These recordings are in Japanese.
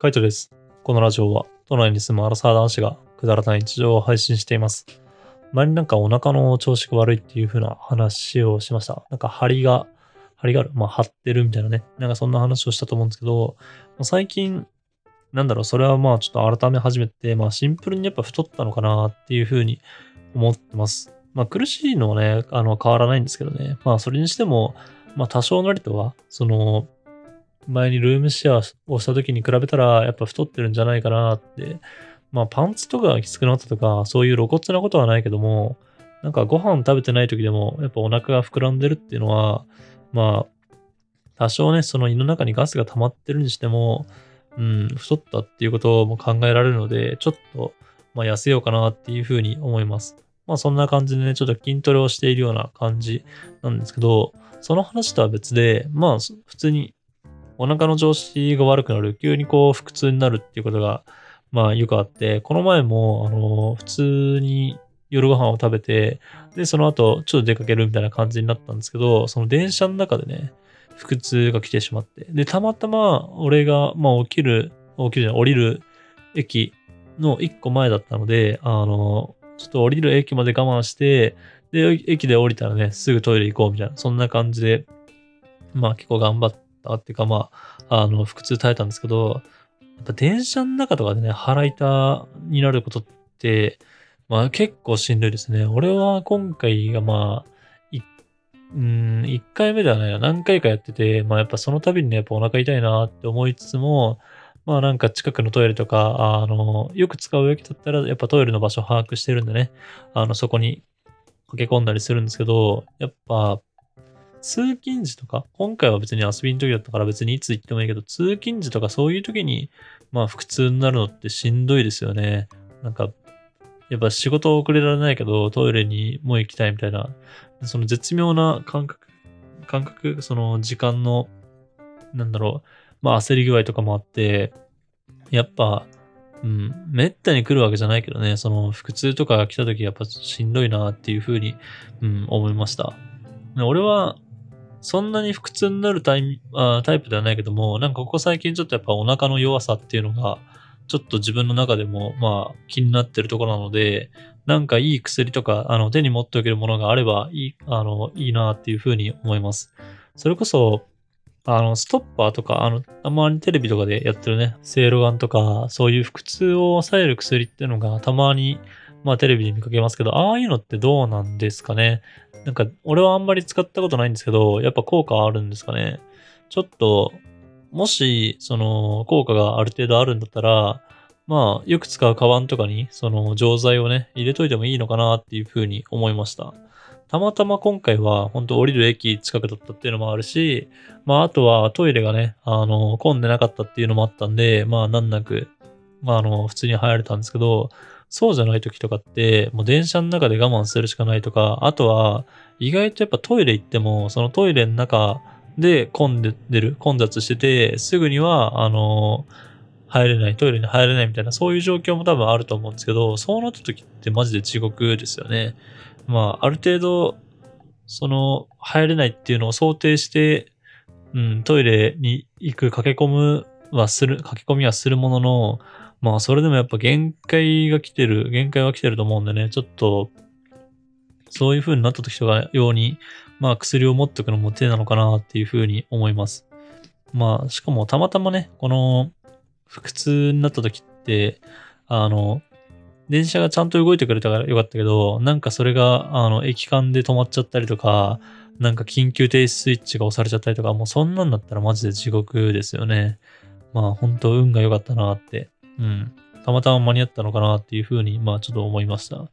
カイトです。このラジオは、都内に住むアラサー男子がくだらない日常を配信しています。前になんかお腹の調子が悪いっていう風な話をしました。なんか張りが、張りがある。まあ張ってるみたいなね。なんかそんな話をしたと思うんですけど、最近、なんだろう、それはまあちょっと改め始めて、まあシンプルにやっぱ太ったのかなっていう風に思ってます。まあ苦しいのはね、あの変わらないんですけどね。まあそれにしても、まあ多少なりとは、その、前にルームシェアをした時に比べたら、やっぱ太ってるんじゃないかなって。まあパンツとかがきつくなったとか、そういう露骨なことはないけども、なんかご飯食べてない時でも、やっぱお腹が膨らんでるっていうのは、まあ、多少ね、その胃の中にガスが溜まってるにしても、うん、太ったっていうことも考えられるので、ちょっと、まあ痩せようかなっていうふうに思います。まあそんな感じでね、ちょっと筋トレをしているような感じなんですけど、その話とは別で、まあ普通にお腹の調子が悪くなる、急にこう腹痛になるっていうことが、まあよくあって、この前も、あの、普通に夜ご飯を食べて、で、その後ちょっと出かけるみたいな感じになったんですけど、その電車の中でね、腹痛が来てしまって、で、たまたま俺が、まあ起きる、起きるじゃない、降りる駅の一個前だったので、あの、ちょっと降りる駅まで我慢して、で、駅で降りたらね、すぐトイレ行こうみたいな、そんな感じで、まあ結構頑張ってたっていうか、まあ、あの、腹痛耐えたんですけど、やっぱ電車の中とかでね、腹痛になることって、まあ結構しんどいですね。俺は今回がまあ、うん、一回目ではないな。何回かやってて、まあやっぱその度にね、やっぱお腹痛いなって思いつつも、まあなんか近くのトイレとか、あの、よく使う駅だったら、やっぱトイレの場所把握してるんでね、あの、そこに駆け込んだりするんですけど、やっぱ、通勤時とか、今回は別に遊びの時だったから別にいつ行ってもいいけど、通勤時とかそういう時に、まあ腹痛になるのってしんどいですよね。なんか、やっぱ仕事遅れられないけど、トイレにもう行きたいみたいな、その絶妙な感覚、感覚、その時間の、なんだろう、まあ焦り具合とかもあって、やっぱ、うん、めったに来るわけじゃないけどね、その腹痛とか来た時やっぱしんどいなっていうふうに、うん、思いました。俺は、そんなに腹痛になるタイあタイプではないけども、なんかここ最近ちょっとやっぱお腹の弱さっていうのが、ちょっと自分の中でも、まあ、気になってるところなので、なんかいい薬とか、あの、手に持っておけるものがあればいい、あの、いいなっていうふうに思います。それこそ、あの、ストッパーとか、あの、たまにテレビとかでやってるね、セイロガンとか、そういう腹痛を抑える薬っていうのがたまに、まあテレビで見かけますけど、ああいうのってどうなんですかね？なんか、俺はあんまり使ったことないんですけど、やっぱ効果あるんですかね？ちょっと、もし、その、効果がある程度あるんだったら、まあ、よく使うカバンとかに、その、錠剤をね、入れといてもいいのかなっていうふうに思いました。たまたま今回は、本当降りる駅近くだったっていうのもあるし、まあ、あとはトイレがね、あの、混んでなかったっていうのもあったんで、まあ、なんなく、まあ、あの、普通に入れたんですけど、そうじゃない時とかって、もう電車の中で我慢するしかないとか、あとは、意外とやっぱトイレ行っても、そのトイレの中で混んでる、混雑してて、すぐには、あの、入れない、トイレに入れないみたいな、そういう状況も多分あると思うんですけど、そうなった時ってマジで地獄ですよね。まあ、ある程度、その、入れないっていうのを想定して、うん、トイレに行く、駆け込むはする、駆け込みはするものの、まあ、それでもやっぱ限界が来てる、限界は来てると思うんでね、ちょっと、そういう風になった時とか用に、まあ、薬を持っておくのも手なのかなっていう風に思います。まあ、しかもたまたまね、この、腹痛になった時って、あの、電車がちゃんと動いてくれたからよかったけど、なんかそれが、あの、駅間で止まっちゃったりとか、なんか緊急停止スイッチが押されちゃったりとか、もうそんなんだったらマジで地獄ですよね。まあ本当運が良かったなって、うん。たまたま間に合ったのかなっていうふうに、まあちょっと思いました。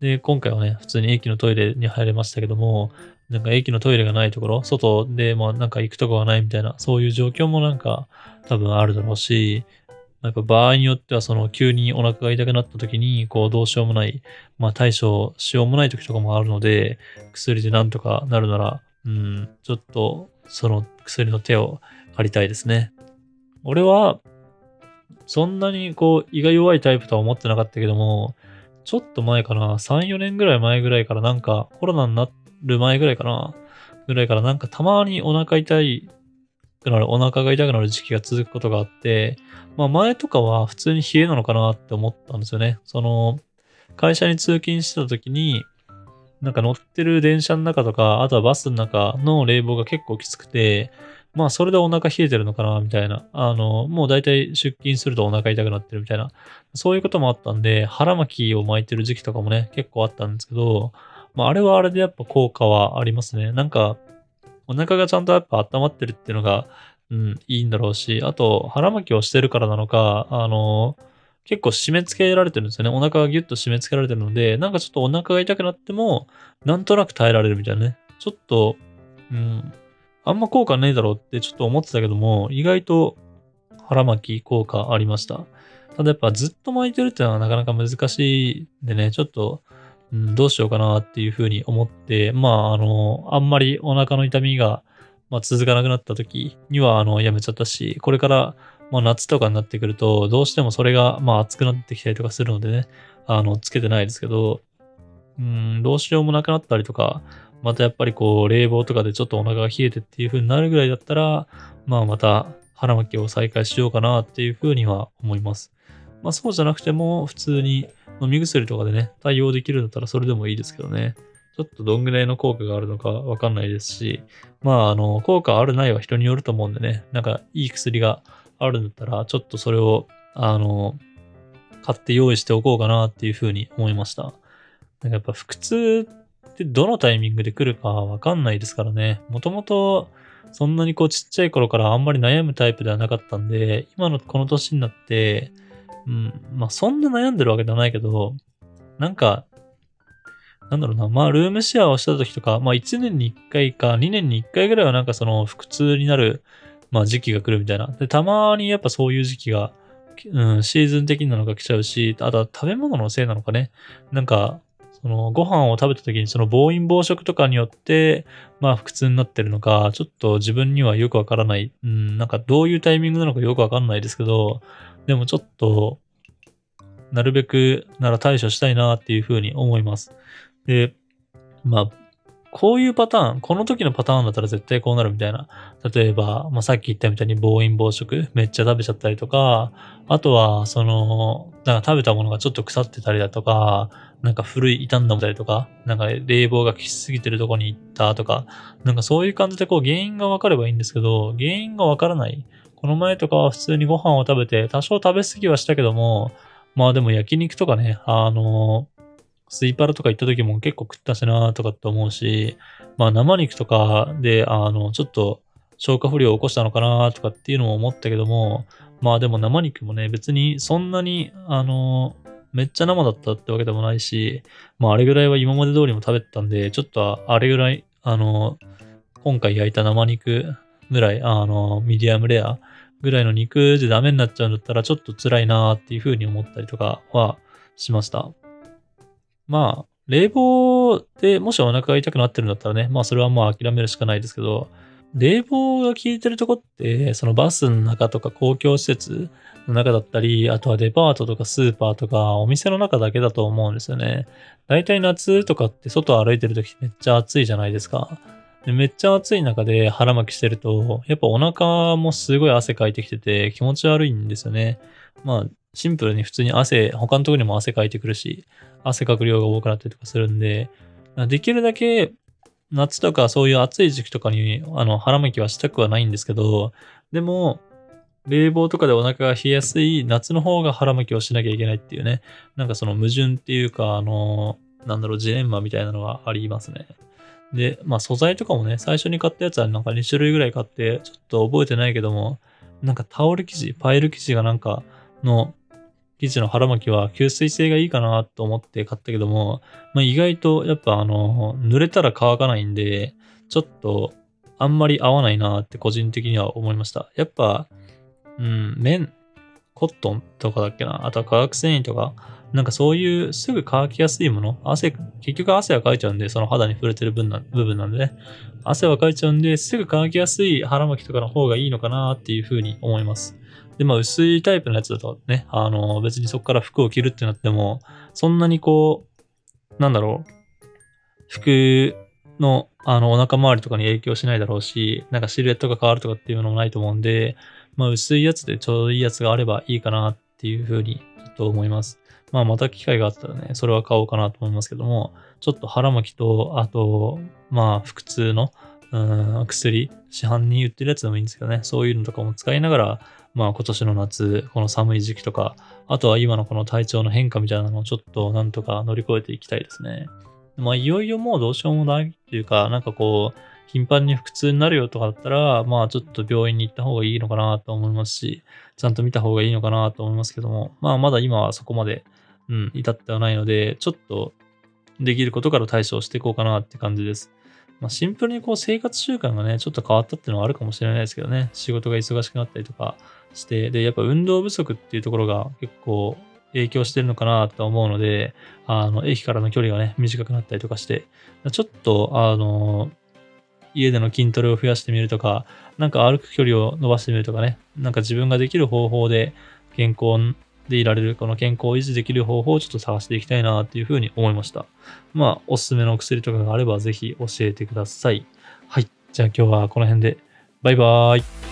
で、今回はね、普通に駅のトイレに入れましたけども、なんか駅のトイレがないところ、外で、まあなんか行くとこがないみたいな、そういう状況もなんか多分あるだろうし、なんか場合によってはその急にお腹が痛くなった時に、こうどうしようもない、まあ対処しようもない時とかもあるので、薬でなんとかなるなら、うん、ちょっとその薬の手を借りたいですね。俺は、そんなにこう胃が弱いタイプとは思ってなかったけども、ちょっと前かな、3、4年ぐらい前ぐらいからなんかコロナになる前ぐらいかな、ぐらいからなんかたまにお腹痛いくなる、お腹が痛くなる時期が続くことがあって、まあ前とかは普通に冷えなのかなって思ったんですよね。その、会社に通勤してた時に、なんか乗ってる電車の中とか、あとはバスの中の冷房が結構きつくて、まあそれでお腹冷えてるのかな、みたいな。あの、もう大体出勤するとお腹痛くなってるみたいな。そういうこともあったんで、腹巻きを巻いてる時期とかもね、結構あったんですけど、まああれはあれでやっぱ効果はありますね。なんか、お腹がちゃんとやっぱ温まってるっていうのが、うん、いいんだろうし、あと腹巻きをしてるからなのか、あの、結構締め付けられてるんですよね。お腹がギュッと締め付けられてるので、なんかちょっとお腹が痛くなっても、なんとなく耐えられるみたいなね。ちょっと、うん、あんま効果ねえだろうってちょっと思ってたけども、意外と腹巻き効果ありました。ただやっぱずっと巻いてるっていうのはなかなか難しいんでね、ちょっと、うん、どうしようかなっていうふうに思って、まあ、あの、あんまりお腹の痛みが、まあ、続かなくなった時には、あの、やめちゃったし、これからまあ夏とかになってくると、どうしてもそれが、まあ暑くなってきたりとかするのでね、あの、つけてないですけど、うん、どうしようもなくなったりとか、またやっぱりこう、冷房とかでちょっとお腹が冷えてっていう風になるぐらいだったら、まあまた腹巻きを再開しようかなっていう風には思います。まあそうじゃなくても、普通に飲み薬とかでね、対応できるんだったらそれでもいいですけどね。ちょっとどんぐらいの効果があるのかわかんないですし、まああの、効果あるないは人によると思うんでね、なんかいい薬があるんだったら、ちょっとそれを、あの、買って用意しておこうかなっていうふうに思いました。なんかやっぱ腹痛ってどのタイミングで来るかわかんないですからね。もともとそんなにこうちっちゃい頃からあんまり悩むタイプではなかったんで、今のこの年になって、うん、まあそんな悩んでるわけではないけど、なんか、なんだろうな、まあルームシェアをした時とか、まあ1年に1回か2年に1回ぐらいはなんかその腹痛になるまあ時期が来るみたいな。で、たまにやっぱそういう時期が、うん、シーズン的なのが来ちゃうし、あとは食べ物のせいなのかね。なんか、そのご飯を食べた時にその暴飲暴食とかによって、まあ腹痛になってるのか、ちょっと自分にはよくわからない。うん、なんかどういうタイミングなのかよくわかんないですけど、でもちょっと、なるべくなら対処したいなっていうふうに思います。で、まあ、こういうパターン、この時のパターンだったら絶対こうなるみたいな。例えば、まあ、さっき言ったみたいに暴飲暴食、めっちゃ食べちゃったりとか、あとは、その、なんか食べたものがちょっと腐ってたりだとか、なんか古い傷んだもたりとか、なんか冷房が効きすぎてるとこに行ったとか、なんかそういう感じでこう原因がわかればいいんですけど、原因がわからない。この前とかは普通にご飯を食べて、多少食べ過ぎはしたけども、まあでも焼肉とかね、あのスイパラとか行った時も結構食ったしなとかって思うし、まあ生肉とかで、あの、ちょっと消化不良を起こしたのかなとかっていうのも思ったけども、まあでも生肉もね、別にそんなに、あの、めっちゃ生だったってわけでもないし、まああれぐらいは今まで通りも食べてたんで、ちょっとあれぐらい、あの、今回焼いた生肉ぐらい、あの、ミディアムレアぐらいの肉でダメになっちゃうんだったらちょっと辛いなっていうふうに思ったりとかはしました。まあ、冷房でもしお腹が痛くなってるんだったらね、まあそれはもう諦めるしかないですけど、冷房が効いてるとこって、そのバスの中とか公共施設の中だったり、あとはデパートとかスーパーとかお店の中だけだと思うんですよね。だいたい夏とかって外歩いてる時めっちゃ暑いじゃないですか。でめっちゃ暑い中で腹巻きしてると、やっぱお腹もすごい汗かいてきてて気持ち悪いんですよね。まあ、シンプルに普通に汗、他のとこにも汗かいてくるし、汗かく量が多くなったりとかするんで、できるだけ夏とかそういう暑い時期とかにあの腹巻きはしたくはないんですけど、でも、冷房とかでお腹が冷えやすい夏の方が腹巻きをしなきゃいけないっていうね、なんかその矛盾っていうか、あの、なんだろう、ジレンマみたいなのがありますね。で、まあ素材とかもね、最初に買ったやつはなんか2種類ぐらい買って、ちょっと覚えてないけども、なんかタオル生地、パイル生地がなんかの生地の腹巻きは吸水性がいいかなと思って買ったけども、まあ、意外とやっぱあの、濡れたら乾かないんで、ちょっとあんまり合わないなって個人的には思いました。やっぱ、うん、綿、コットンとかだっけな、あとは化学繊維とか、なんかそういうすぐ乾きやすいもの、汗、結局汗はかいちゃうんで、その肌に触れてる分な部分なんでね、汗はかいちゃうんで、すぐ乾きやすい腹巻きとかの方がいいのかなっていうふうに思います。で、まあ薄いタイプのやつだとね、あの、別にそこから服を着るってなっても、そんなにこう、なんだろう、服の、あの、お腹周りとかに影響しないだろうし、なんかシルエットが変わるとかっていうのもないと思うんで、まあ、薄いやつでちょうどいいやつがあればいいかなっていうふうに、ちょっと思います。まあ、また機会があったらね、それは買おうかなと思いますけども、ちょっと腹巻きと、あと、まあ、腹痛の、うん、薬、市販に売ってるやつでもいいんですけどね、そういうのとかも使いながら、まあ今年の夏、この寒い時期とか、あとは今のこの体調の変化みたいなのをちょっとなんとか乗り越えていきたいですね。まあいよいよもうどうしようもないっていうか、なんかこう、頻繁に腹痛になるよとかだったら、まあちょっと病院に行った方がいいのかなと思いますし、ちゃんと見た方がいいのかなと思いますけども、まあまだ今はそこまで、うん、至ってはないので、ちょっとできることから対処していこうかなって感じです。まあ、シンプルにこう生活習慣がね、ちょっと変わったっていうのはあるかもしれないですけどね。仕事が忙しくなったりとかして、で、やっぱ運動不足っていうところが結構影響してるのかなと思うので、あの、駅からの距離がね、短くなったりとかして、ちょっと、あの、家での筋トレを増やしてみるとか、なんか歩く距離を伸ばしてみるとかね、なんか自分ができる方法で健康でいられる、この健康を維持できる方法をちょっと探していきたいなっていうふうに思いました。まあ、おすすめの薬とかがあればぜひ教えてください。はい。じゃあ今日はこの辺で。バイバーイ。